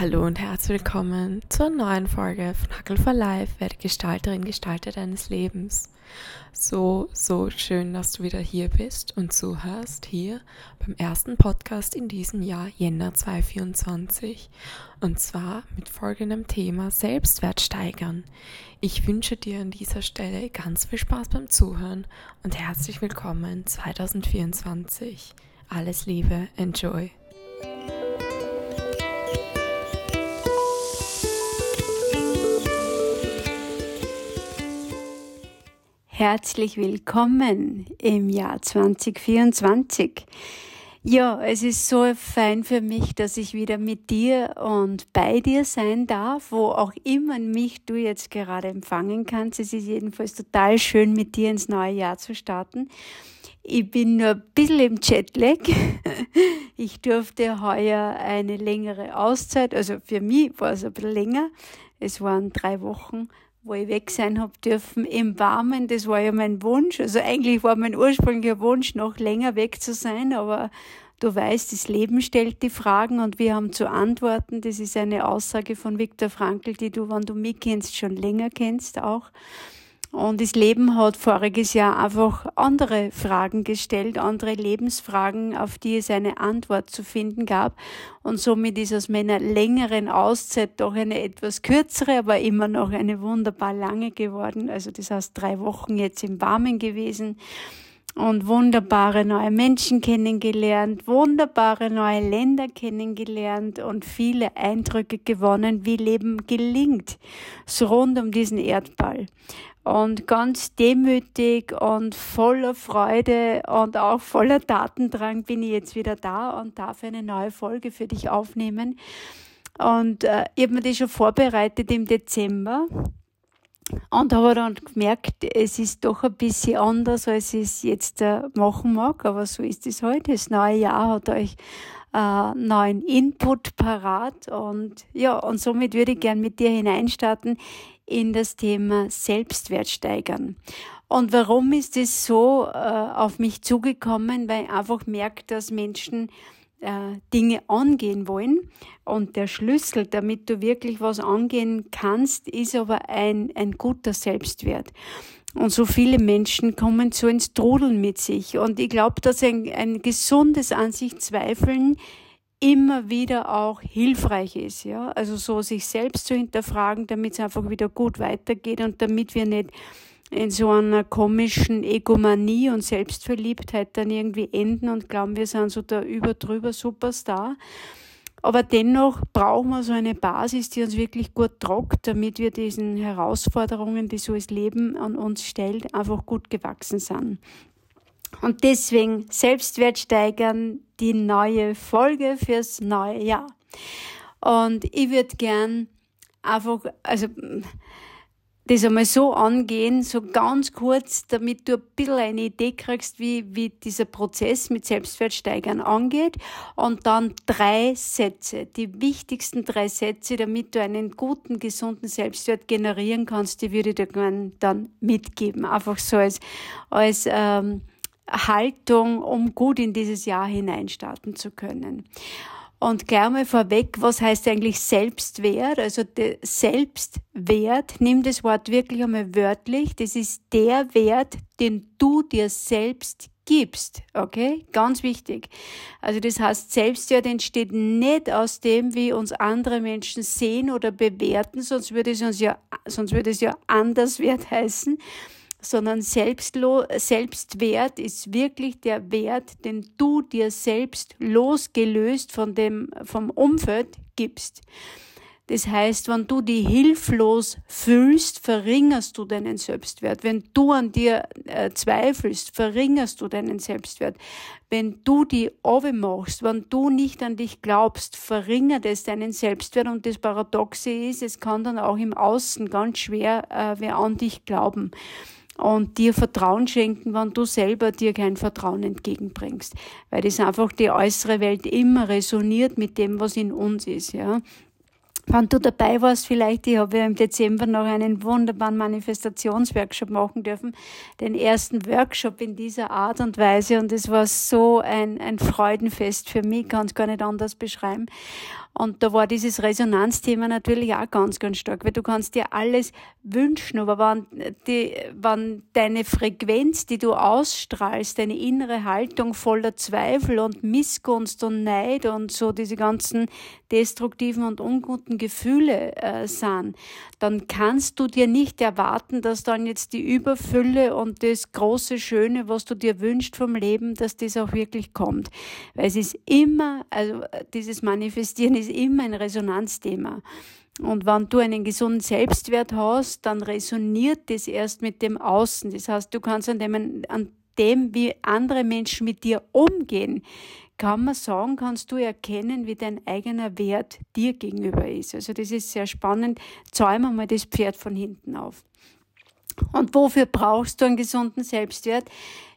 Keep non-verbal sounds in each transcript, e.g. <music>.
Hallo und herzlich willkommen zur neuen Folge von Hackel for Life, werde Gestalterin, Gestalter deines Lebens. So, so schön, dass du wieder hier bist und zuhörst hier beim ersten Podcast in diesem Jahr, Jänner 2024. Und zwar mit folgendem Thema Selbstwert steigern. Ich wünsche dir an dieser Stelle ganz viel Spaß beim Zuhören und herzlich willkommen 2024. Alles Liebe, enjoy. Herzlich willkommen im Jahr 2024. Ja, es ist so fein für mich, dass ich wieder mit dir und bei dir sein darf, wo auch immer mich du jetzt gerade empfangen kannst. Es ist jedenfalls total schön, mit dir ins neue Jahr zu starten. Ich bin nur ein bisschen im Jetlag. <laughs> Ich durfte heuer eine längere Auszeit, also für mich war es ein bisschen länger. Es waren drei Wochen wo ich weg sein hab dürfen im Warmen. Das war ja mein Wunsch. Also eigentlich war mein ursprünglicher Wunsch, noch länger weg zu sein, aber du weißt, das Leben stellt die Fragen und wir haben zu antworten. Das ist eine Aussage von Viktor Frankl, die du, wenn du mich kennst, schon länger kennst auch. Und das Leben hat voriges Jahr einfach andere Fragen gestellt, andere Lebensfragen, auf die es eine Antwort zu finden gab. Und somit ist aus meiner längeren Auszeit doch eine etwas kürzere, aber immer noch eine wunderbar lange geworden. Also das heißt drei Wochen jetzt im Warmen gewesen und wunderbare neue Menschen kennengelernt, wunderbare neue Länder kennengelernt und viele Eindrücke gewonnen, wie Leben gelingt, so rund um diesen Erdball und ganz demütig und voller Freude und auch voller Datendrang bin ich jetzt wieder da und darf eine neue Folge für dich aufnehmen. Und äh, ich habe mir das schon vorbereitet im Dezember und habe dann gemerkt, es ist doch ein bisschen anders, als ich es jetzt äh, machen mag, aber so ist es heute. Halt. Das neue Jahr hat euch äh, neuen Input parat und ja, und somit würde ich gern mit dir hineinstarten in das Thema Selbstwert steigern. Und warum ist es so äh, auf mich zugekommen? Weil ich einfach merkt, dass Menschen äh, Dinge angehen wollen. Und der Schlüssel, damit du wirklich was angehen kannst, ist aber ein, ein guter Selbstwert. Und so viele Menschen kommen so ins Trudeln mit sich. Und ich glaube, dass ein, ein gesundes An sich Zweifeln immer wieder auch hilfreich ist, ja. Also so sich selbst zu hinterfragen, damit es einfach wieder gut weitergeht und damit wir nicht in so einer komischen Egomanie und Selbstverliebtheit dann irgendwie enden und glauben, wir sind so der überdrüber Superstar. Aber dennoch brauchen wir so eine Basis, die uns wirklich gut trockt, damit wir diesen Herausforderungen, die so das Leben an uns stellt, einfach gut gewachsen sind. Und deswegen Selbstwert steigern, die neue Folge fürs neue Jahr. Und ich würde gern einfach, also, das einmal so angehen, so ganz kurz, damit du ein bisschen eine Idee kriegst, wie, wie dieser Prozess mit Selbstwertsteigern angeht. Und dann drei Sätze, die wichtigsten drei Sätze, damit du einen guten, gesunden Selbstwert generieren kannst, die würde ich dir dann mitgeben. Einfach so als, als ähm, Haltung, um gut in dieses Jahr hineinstarten zu können. Und gleich mal vorweg, was heißt eigentlich Selbstwert? Also Selbstwert, nimm das Wort wirklich einmal wörtlich. Das ist der Wert, den du dir selbst gibst. Okay? Ganz wichtig. Also das heißt, Selbstwert entsteht nicht aus dem, wie uns andere Menschen sehen oder bewerten, sonst würde es uns ja, sonst würde es ja Anderswert <laughs> heißen sondern Selbstlo Selbstwert ist wirklich der Wert, den du dir selbst losgelöst von dem, vom Umfeld gibst. Das heißt, wenn du dich hilflos fühlst, verringerst du deinen Selbstwert. Wenn du an dir äh, zweifelst, verringerst du deinen Selbstwert. Wenn du die machst, wenn du nicht an dich glaubst, verringert es deinen Selbstwert. Und das Paradoxe ist, es kann dann auch im Außen ganz schwer äh, wer an dich glauben und dir Vertrauen schenken, wenn du selber dir kein Vertrauen entgegenbringst. Weil das einfach die äußere Welt immer resoniert mit dem, was in uns ist, ja. Wenn du dabei warst, vielleicht, ich habe ja im Dezember noch einen wunderbaren Manifestationsworkshop machen dürfen, den ersten Workshop in dieser Art und Weise und es war so ein, ein Freudenfest für mich, kann es gar nicht anders beschreiben. Und da war dieses Resonanzthema natürlich auch ganz, ganz stark, weil du kannst dir alles wünschen, aber wenn, die, wenn deine Frequenz, die du ausstrahlst, deine innere Haltung voller Zweifel und Missgunst und Neid und so diese ganzen destruktiven und unguten Gefühle äh, sind, dann kannst du dir nicht erwarten, dass dann jetzt die Überfülle und das große Schöne, was du dir wünschst vom Leben, dass das auch wirklich kommt. Weil es ist immer, also dieses Manifestieren ist immer ein Resonanzthema. Und wenn du einen gesunden Selbstwert hast, dann resoniert das erst mit dem Außen. Das heißt, du kannst an dem, an dem, wie andere Menschen mit dir umgehen, kann man sagen, kannst du erkennen, wie dein eigener Wert dir gegenüber ist. Also das ist sehr spannend. Zäumen wir mal das Pferd von hinten auf. Und wofür brauchst du einen gesunden Selbstwert?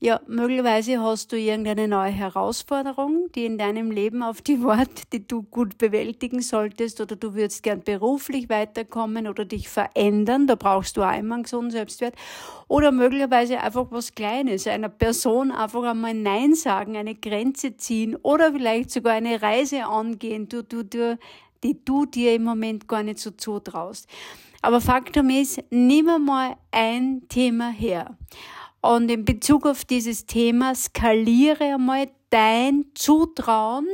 Ja, möglicherweise hast du irgendeine neue Herausforderung, die in deinem Leben auf die Wort, die du gut bewältigen solltest, oder du würdest gern beruflich weiterkommen oder dich verändern, da brauchst du einmal einen gesunden Selbstwert. Oder möglicherweise einfach was Kleines, einer Person einfach einmal Nein sagen, eine Grenze ziehen oder vielleicht sogar eine Reise angehen, die du dir im Moment gar nicht so zutraust. Aber Faktum ist, nimm mal ein Thema her. Und in Bezug auf dieses Thema skaliere einmal dein Zutrauen,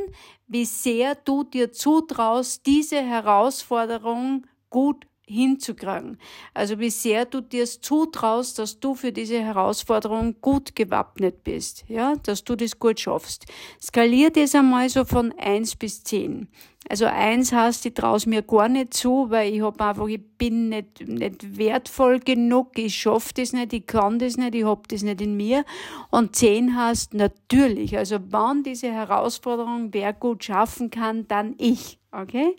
wie sehr du dir zutraust, diese Herausforderung gut hinzukriegen. Also wie sehr du dir zutraust, dass du für diese Herausforderung gut gewappnet bist, ja, dass du das gut schaffst. Skalier das einmal so von eins bis zehn. Also eins heißt, ich traue mir gar nicht zu, weil ich hab einfach, ich bin nicht, nicht wertvoll genug, ich schaff das nicht, ich kann das nicht, ich hab das nicht in mir. Und zehn heißt natürlich, also wann diese Herausforderung wer gut schaffen kann, dann ich, okay?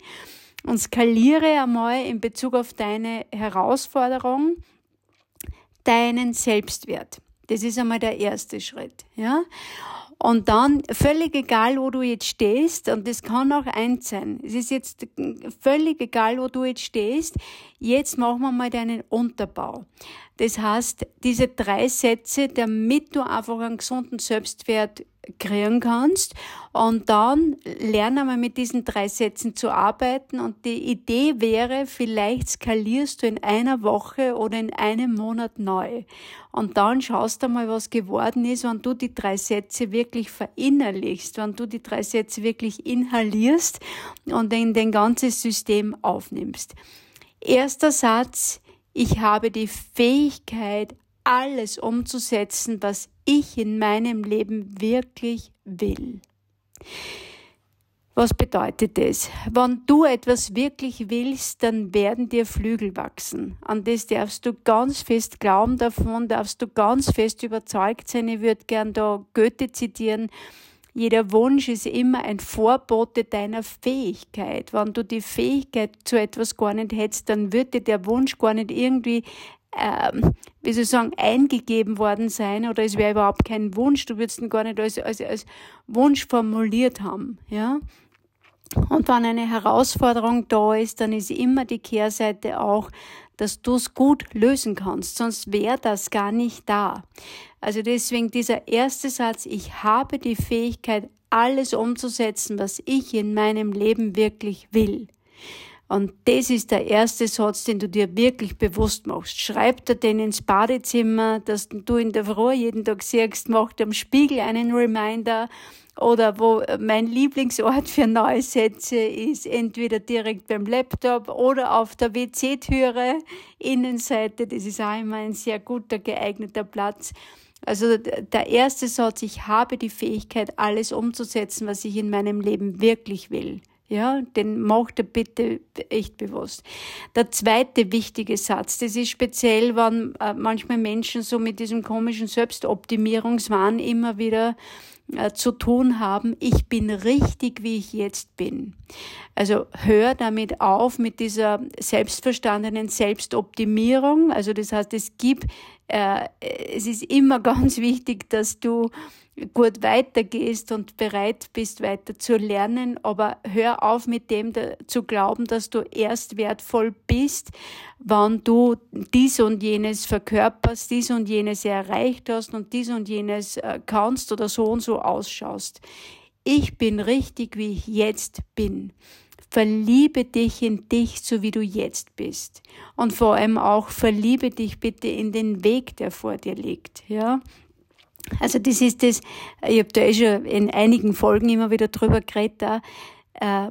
Und skaliere einmal in Bezug auf deine Herausforderung deinen Selbstwert. Das ist einmal der erste Schritt, ja. Und dann, völlig egal, wo du jetzt stehst, und das kann auch eins sein. Es ist jetzt völlig egal, wo du jetzt stehst. Jetzt machen wir mal deinen Unterbau. Das heißt, diese drei Sätze, damit du einfach einen gesunden Selbstwert kreieren kannst. Und dann lernen wir mit diesen drei Sätzen zu arbeiten. Und die Idee wäre, vielleicht skalierst du in einer Woche oder in einem Monat neu. Und dann schaust du mal, was geworden ist, wenn du die drei Sätze wirklich verinnerlichst, wenn du die drei Sätze wirklich inhalierst und in dein ganzes System aufnimmst. Erster Satz, ich habe die Fähigkeit, alles umzusetzen, was ich in meinem Leben wirklich will. Was bedeutet das? Wenn du etwas wirklich willst, dann werden dir Flügel wachsen. An das darfst du ganz fest glauben, davon darfst du ganz fest überzeugt sein. Ich würde gern da Goethe zitieren. Jeder Wunsch ist immer ein Vorbote deiner Fähigkeit. Wenn du die Fähigkeit zu etwas gar nicht hättest, dann würde der Wunsch gar nicht irgendwie ähm, wie soll ich sagen, eingegeben worden sein oder es wäre überhaupt kein Wunsch, du würdest ihn gar nicht als, als, als Wunsch formuliert haben, ja. Und wenn eine Herausforderung da ist, dann ist immer die Kehrseite auch, dass du es gut lösen kannst, sonst wäre das gar nicht da. Also deswegen dieser erste Satz, ich habe die Fähigkeit, alles umzusetzen, was ich in meinem Leben wirklich will. Und das ist der erste Satz, den du dir wirklich bewusst machst. Schreib dir den ins Badezimmer, dass du in der Früh jeden Tag siehst, mach dir am Spiegel einen Reminder oder wo mein Lieblingsort für neue Sätze ist, entweder direkt beim Laptop oder auf der WC-Türe, Innenseite. Das ist auch immer ein sehr guter, geeigneter Platz. Also der erste Satz, ich habe die Fähigkeit, alles umzusetzen, was ich in meinem Leben wirklich will. Ja, den macht er bitte echt bewusst. Der zweite wichtige Satz, das ist speziell, wenn äh, manchmal Menschen so mit diesem komischen Selbstoptimierungswahn immer wieder äh, zu tun haben, ich bin richtig, wie ich jetzt bin. Also hör damit auf mit dieser selbstverstandenen Selbstoptimierung. Also das heißt, es gibt, äh, es ist immer <laughs> ganz wichtig, dass du gut weitergehst und bereit bist, weiter zu lernen, aber hör auf mit dem zu glauben, dass du erst wertvoll bist, wann du dies und jenes verkörperst, dies und jenes erreicht hast und dies und jenes äh, kannst oder so und so ausschaust. Ich bin richtig, wie ich jetzt bin. Verliebe dich in dich, so wie du jetzt bist. Und vor allem auch verliebe dich bitte in den Weg, der vor dir liegt, ja. Also das ist das, ich habe da eh schon in einigen Folgen immer wieder drüber geredet, da, äh,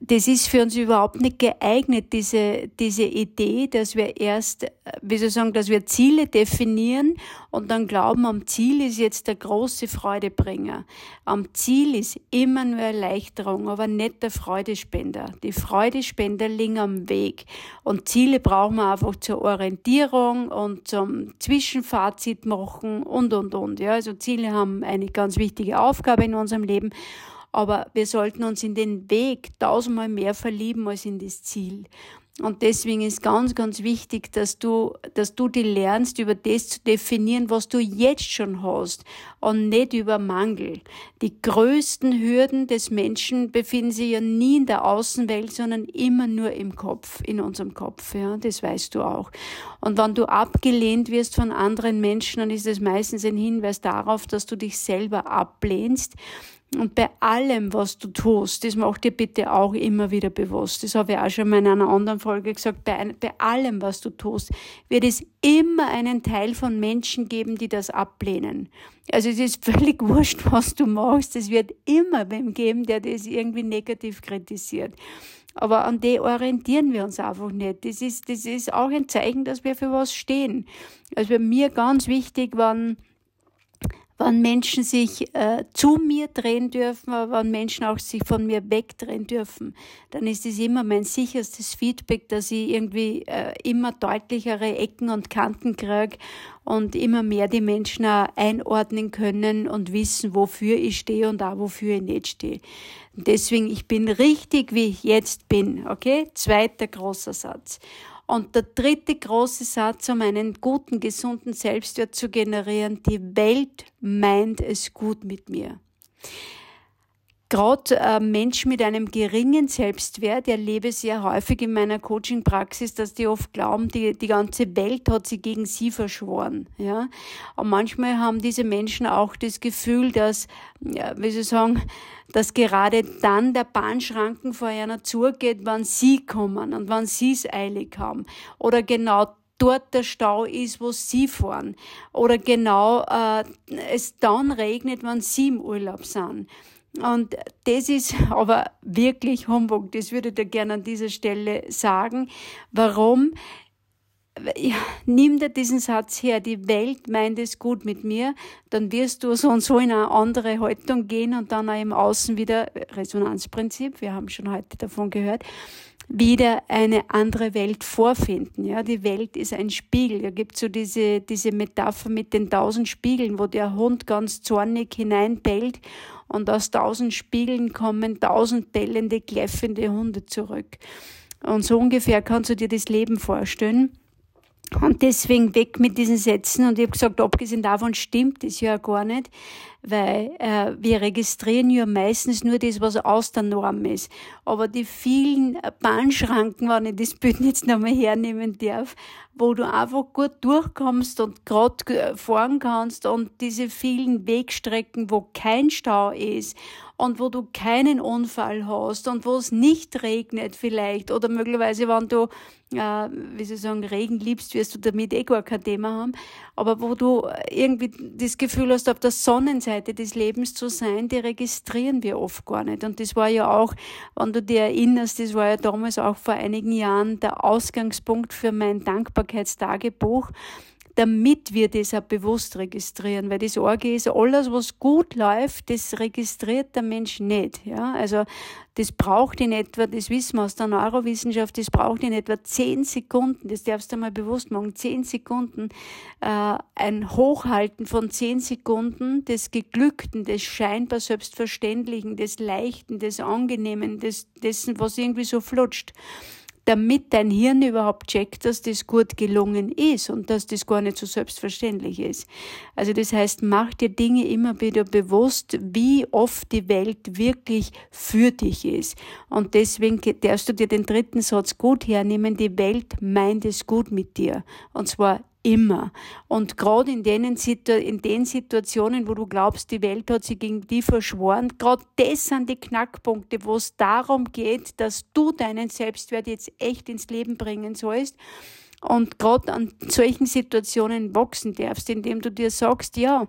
das ist für uns überhaupt nicht geeignet, diese, diese Idee, dass wir erst, wie soll ich sagen, dass wir Ziele definieren und dann glauben, am Ziel ist jetzt der große Freudebringer. Am Ziel ist immer nur Erleichterung, aber nicht der Freudespender. Die Freudespender liegen am Weg. Und Ziele brauchen wir einfach zur Orientierung und zum Zwischenfazit machen und, und, und. Ja, also Ziele haben eine ganz wichtige Aufgabe in unserem Leben aber wir sollten uns in den Weg tausendmal mehr verlieben als in das Ziel. Und deswegen ist ganz, ganz wichtig, dass du, dass du die lernst, über das zu definieren, was du jetzt schon hast und nicht über Mangel. Die größten Hürden des Menschen befinden sich ja nie in der Außenwelt, sondern immer nur im Kopf, in unserem Kopf, ja. Das weißt du auch. Und wenn du abgelehnt wirst von anderen Menschen, dann ist das meistens ein Hinweis darauf, dass du dich selber ablehnst und bei allem, was du tust, das mach dir bitte auch immer wieder bewusst. Das habe ich auch schon mal in einer anderen Folge gesagt. Bei, bei allem, was du tust, wird es immer einen Teil von Menschen geben, die das ablehnen. Also es ist völlig <laughs> wurscht, was du machst. Es wird immer wem geben, der das irgendwie negativ kritisiert. Aber an die orientieren wir uns einfach nicht. Das ist, das ist auch ein Zeichen, dass wir für was stehen. Also mir ganz wichtig waren, wann Menschen sich äh, zu mir drehen dürfen, aber wann Menschen auch sich von mir wegdrehen dürfen, dann ist es immer mein sicherstes Feedback, dass ich irgendwie äh, immer deutlichere Ecken und Kanten kriege und immer mehr die Menschen auch einordnen können und wissen, wofür ich stehe und auch wofür ich nicht stehe. Deswegen, ich bin richtig, wie ich jetzt bin, okay? Zweiter großer Satz. Und der dritte große Satz, um einen guten, gesunden Selbstwert zu generieren, die Welt meint es gut mit mir. Gerade äh, Menschen mit einem geringen Selbstwert erlebe sehr häufig in meiner Coaching-Praxis, dass die oft glauben, die, die ganze Welt hat sie gegen sie verschworen. Ja? Und manchmal haben diese Menschen auch das Gefühl, dass, ja, wie sie sagen, dass gerade dann der Bahnschranken vor einer zugeht, wann sie kommen und wann sie es eilig haben. Oder genau dort der Stau ist, wo sie fahren. Oder genau äh, es dann regnet, wenn sie im Urlaub sind. Und das ist aber wirklich Humbug. Das würde ich dir gerne an dieser Stelle sagen. Warum? Ja, nimm dir diesen Satz her, die Welt meint es gut mit mir, dann wirst du so und so in eine andere Haltung gehen und dann auch im Außen wieder, Resonanzprinzip, wir haben schon heute davon gehört, wieder eine andere Welt vorfinden. Ja, die Welt ist ein Spiegel. Da gibt so diese, diese Metapher mit den tausend Spiegeln, wo der Hund ganz zornig hineinbellt und aus tausend Spiegeln kommen tausend bellende, kläffende Hunde zurück. Und so ungefähr kannst du dir das Leben vorstellen. Und deswegen weg mit diesen Sätzen. Und ich habe gesagt, abgesehen davon stimmt das ja gar nicht, weil äh, wir registrieren ja meistens nur das, was aus der Norm ist. Aber die vielen Bahnschranken, wenn ich das Bild jetzt nochmal hernehmen darf, wo du einfach gut durchkommst und gerade fahren kannst und diese vielen Wegstrecken, wo kein Stau ist und wo du keinen Unfall hast und wo es nicht regnet vielleicht oder möglicherweise, wenn du, äh, wie sie sagen, Regen liebst, wirst du damit eh gar kein Thema haben, aber wo du irgendwie das Gefühl hast, auf der Sonnenseite des Lebens zu sein, die registrieren wir oft gar nicht. Und das war ja auch, wenn du dir erinnerst, das war ja damals auch vor einigen Jahren der Ausgangspunkt für mein Dankbarkeitstagebuch, damit wir das auch bewusst registrieren. Weil das Orge ist, alles, was gut läuft, das registriert der Mensch nicht. Ja? Also das braucht in etwa, das wissen wir aus der Neurowissenschaft, das braucht in etwa zehn Sekunden, das darfst du mal bewusst machen, zehn Sekunden, äh, ein Hochhalten von zehn Sekunden des Geglückten, des scheinbar Selbstverständlichen, des Leichten, des Angenehmen, des, dessen, was irgendwie so flutscht damit dein Hirn überhaupt checkt, dass das gut gelungen ist und dass das gar nicht so selbstverständlich ist. Also das heißt, mach dir Dinge immer wieder bewusst, wie oft die Welt wirklich für dich ist. Und deswegen darfst du dir den dritten Satz gut hernehmen, die Welt meint es gut mit dir. Und zwar immer. Und gerade in, denen, in den Situationen, wo du glaubst, die Welt hat sich gegen die verschworen, gerade das sind die Knackpunkte, wo es darum geht, dass du deinen Selbstwert jetzt echt ins Leben bringen sollst und gerade an solchen Situationen wachsen darfst, indem du dir sagst, ja,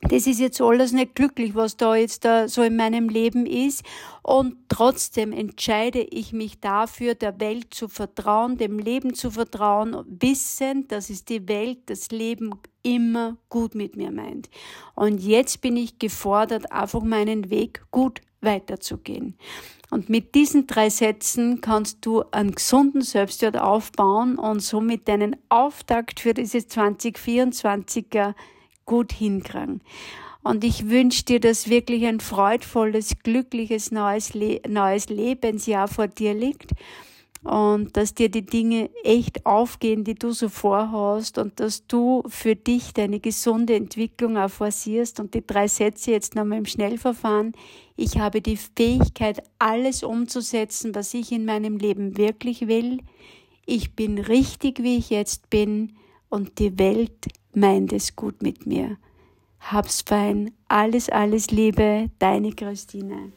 das ist jetzt alles nicht glücklich, was da jetzt da so in meinem Leben ist. Und trotzdem entscheide ich mich dafür, der Welt zu vertrauen, dem Leben zu vertrauen, wissend, dass es die Welt, das Leben immer gut mit mir meint. Und jetzt bin ich gefordert, einfach meinen Weg gut weiterzugehen. Und mit diesen drei Sätzen kannst du einen gesunden Selbstwert aufbauen und somit deinen Auftakt für dieses 2024er gut hinkriegen. Und ich wünsche dir, dass wirklich ein freudvolles, glückliches neues, Le neues Lebensjahr vor dir liegt und dass dir die Dinge echt aufgehen, die du so vorhast und dass du für dich deine gesunde Entwicklung auch forcierst und die drei Sätze jetzt nochmal im Schnellverfahren. Ich habe die Fähigkeit, alles umzusetzen, was ich in meinem Leben wirklich will. Ich bin richtig, wie ich jetzt bin und die Welt meint es gut mit mir. Hab's fein. Alles, alles Liebe, deine Christine.